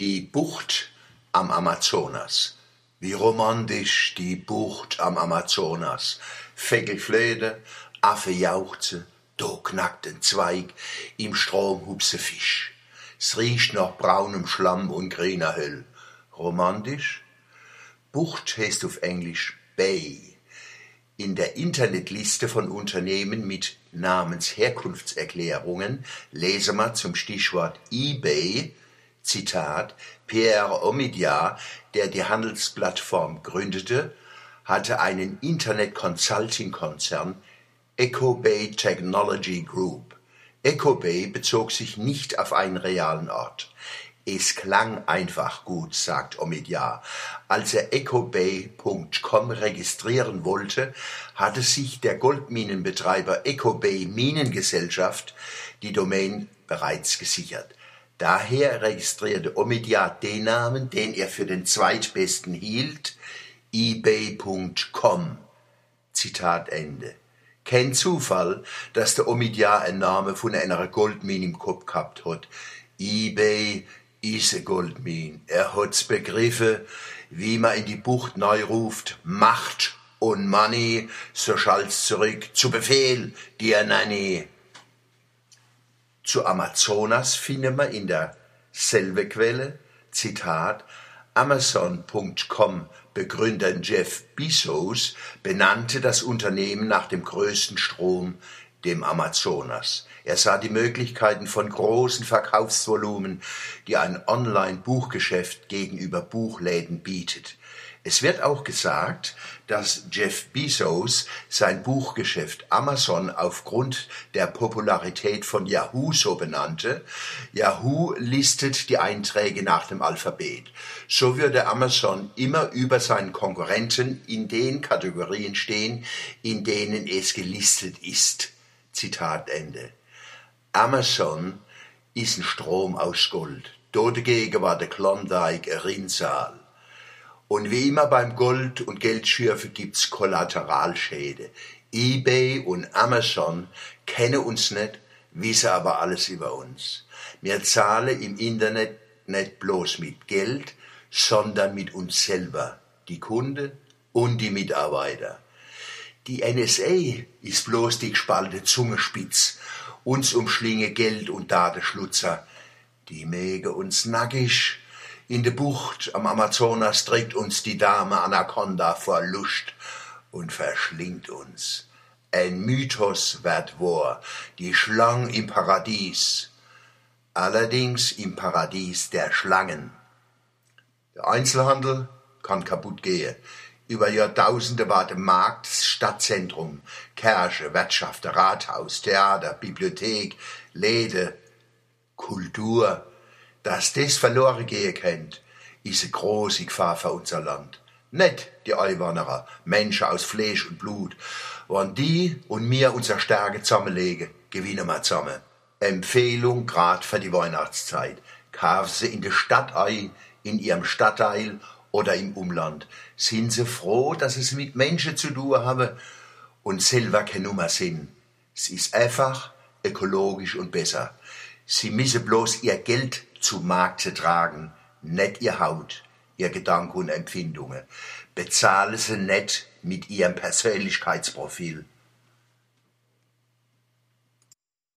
Die Bucht am Amazonas. Wie romantisch die Bucht am Amazonas. Vögel Affe jauchze, do knackt ein Zweig, im Strom hupse Fisch. Es riecht nach braunem Schlamm und grüner Höll. Romantisch? Bucht heißt auf Englisch Bay. In der Internetliste von Unternehmen mit Namensherkunftserklärungen lese man zum Stichwort eBay, Zitat, Pierre Omidyar, der die Handelsplattform gründete, hatte einen Internet-Consulting-Konzern EcoBay Technology Group. EcoBay bezog sich nicht auf einen realen Ort. Es klang einfach gut, sagt Omidyar. Als er ecobay.com registrieren wollte, hatte sich der Goldminenbetreiber Ecobay Minengesellschaft die Domain bereits gesichert. Daher registrierte Omidyar den Namen, den er für den zweitbesten hielt, ebay.com. Zitat Ende. Kein Zufall, dass der Omidyar ein Name von einer Goldmine im Kopf gehabt hat. eBay Ise Goldmin, er hat's begriffen, wie man in die Bucht neu ruft, Macht und Money, so schallt's zurück, zu Befehl, dir Nanny. Zu Amazonas finden wir in der selbe Quelle, Zitat, Amazon.com Begründer Jeff Bezos benannte das Unternehmen nach dem größten Strom, dem Amazonas. Er sah die Möglichkeiten von großen Verkaufsvolumen, die ein Online-Buchgeschäft gegenüber Buchläden bietet. Es wird auch gesagt, dass Jeff Bezos sein Buchgeschäft Amazon aufgrund der Popularität von Yahoo so benannte. Yahoo listet die Einträge nach dem Alphabet. So würde Amazon immer über seinen Konkurrenten in den Kategorien stehen, in denen es gelistet ist. Zitat Ende. Amazon ist ein Strom aus Gold. Dagegen war der Klondike ein Rinnsal. Und wie immer beim Gold- und Geldschürfen gibt's Kollateralschäde. eBay und Amazon kennen uns nicht, wissen aber alles über uns. Wir zahlen im Internet nicht bloß mit Geld, sondern mit uns selber, die Kunden und die Mitarbeiter. Die NSA ist bloß die gespalte Zungenspitz uns umschlinge Geld und Datenschlutzer. Die mäge uns nackig. In de Bucht am Amazonas trägt uns die Dame Anaconda vor Lust und verschlingt uns. Ein Mythos wird wahr, die Schlang im Paradies. Allerdings im Paradies der Schlangen. Der Einzelhandel kann kaputt gehen. Über Jahrtausende war der Markt Stadtzentrum, Kirche, Wirtschaft, Rathaus, Theater, Bibliothek, Läden, Kultur. Dass das verloren gehen kennt, ist eine große Gefahr für unser Land. Nicht die Einwanderer, Menschen aus Fleisch und Blut. Wenn die und mir unser Stärke zusammenlegen, gewinnen wir zusammen. Empfehlung grad für die Weihnachtszeit. Kaufen Sie in der Stadt ein, in Ihrem Stadtteil oder im Umland, sind sie froh, dass es mit Menschen zu tun haben und selber keine Nummer sind. Es ist einfach, ökologisch und besser. Sie müssen bloß ihr Geld zu Markte tragen, nicht ihr Haut, ihr Gedanken und Empfindungen. Bezahlen sie nicht mit ihrem Persönlichkeitsprofil.